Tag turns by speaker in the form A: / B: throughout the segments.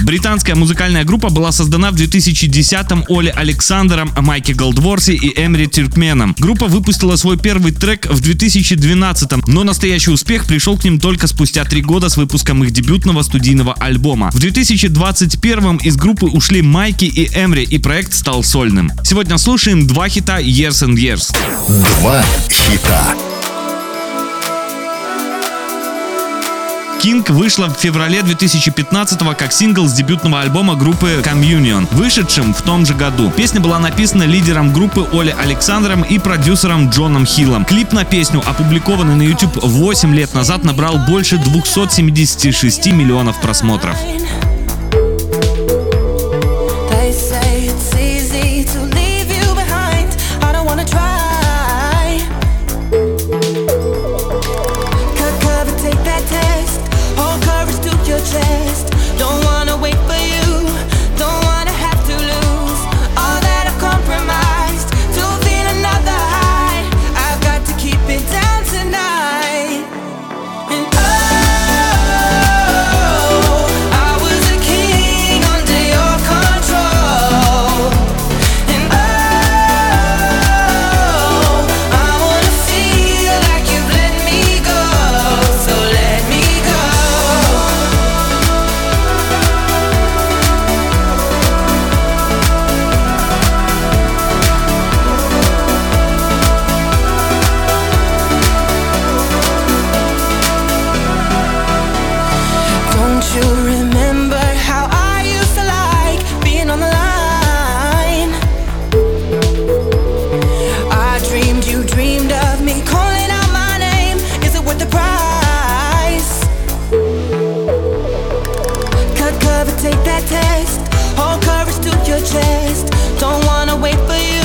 A: Британская музыкальная группа была создана в 2010-м Оли Александром, Майки Голдворси и Эмри Тюркменом. Группа выпустила свой первый трек в 2012-м, но настоящий успех пришел к ним только спустя три года с выпуском их дебютного студийного альбома. В 2021-м из группы ушли Майки и Эмри, и проект стал сольным. Сегодня слушаем два хита Years and Years.
B: Два хита.
A: King вышла в феврале 2015 как сингл с дебютного альбома группы Communion, вышедшим в том же году. Песня была написана лидером группы Оли Александром и продюсером Джоном Хиллом. Клип на песню, опубликованный на YouTube 8 лет назад, набрал больше 276 миллионов просмотров.
C: Don't you remember how I used to like being on the line? I dreamed you dreamed of me calling out my name. Is it worth the price? Cut cover, take that test. Hold courage to your chest. Don't wanna wait for you.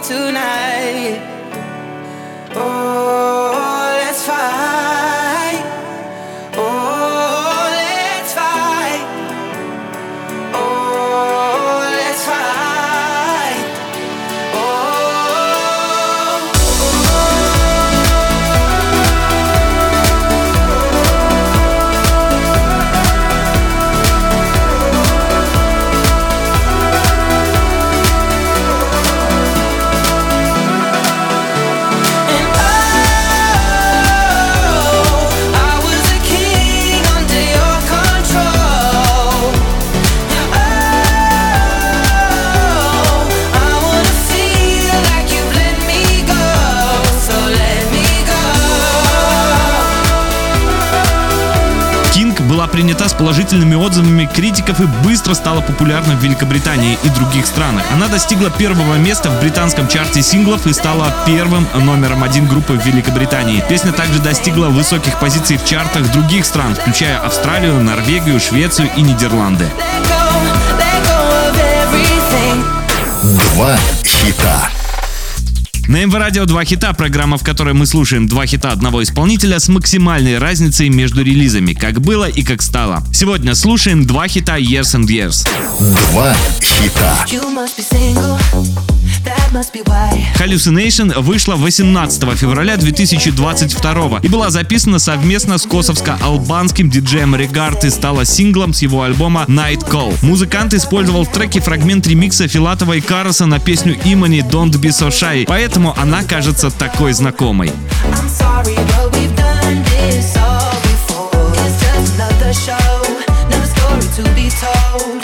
C: Tonight. Oh,
A: принята с положительными отзывами критиков и быстро стала популярна в Великобритании и других странах. Она достигла первого места в британском чарте синглов и стала первым номером один группы в Великобритании. Песня также достигла высоких позиций в чартах других стран, включая Австралию, Норвегию, Швецию и Нидерланды.
B: Два хита.
A: На МВ Радио два хита, программа, в которой мы слушаем два хита одного исполнителя с максимальной разницей между релизами, как было и как стало. Сегодня слушаем два хита Years and Years.
B: Два хита.
C: You must be single.
A: Hallucination вышла 18 февраля 2022 и была записана совместно с косовско-албанским диджеем Регард и стала синглом с его альбома Night Call. Музыкант использовал в треке фрагмент ремикса Филатова и Караса на песню Имани Don't Be So Shy, поэтому она кажется такой знакомой.
C: I'm sorry, but we've done this all before. It's just another show, another story to be told.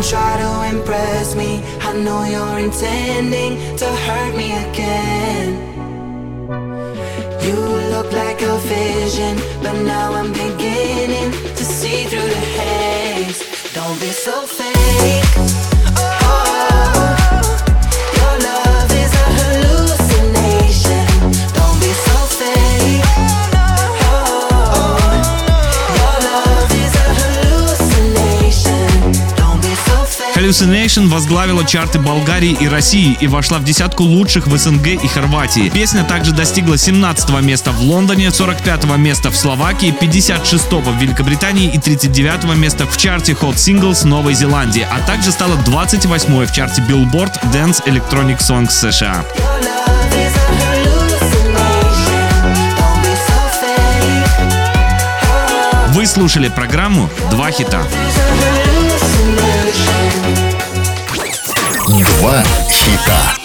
C: Don't try to impress me. I know you're intending to hurt me again. You look like a vision, but now I'm beginning to see through the haze. Don't be so fake. Hallucination
A: возглавила чарты Болгарии и России и вошла в десятку лучших в СНГ и Хорватии. Песня также достигла 17 места в Лондоне, 45 места в Словакии, 56 в Великобритании и 39 места в чарте Hot Singles Новой Зеландии, а также стала 28 в чарте Billboard Dance Electronic Songs США. Вы слушали программу «Два хита».
B: Два хита.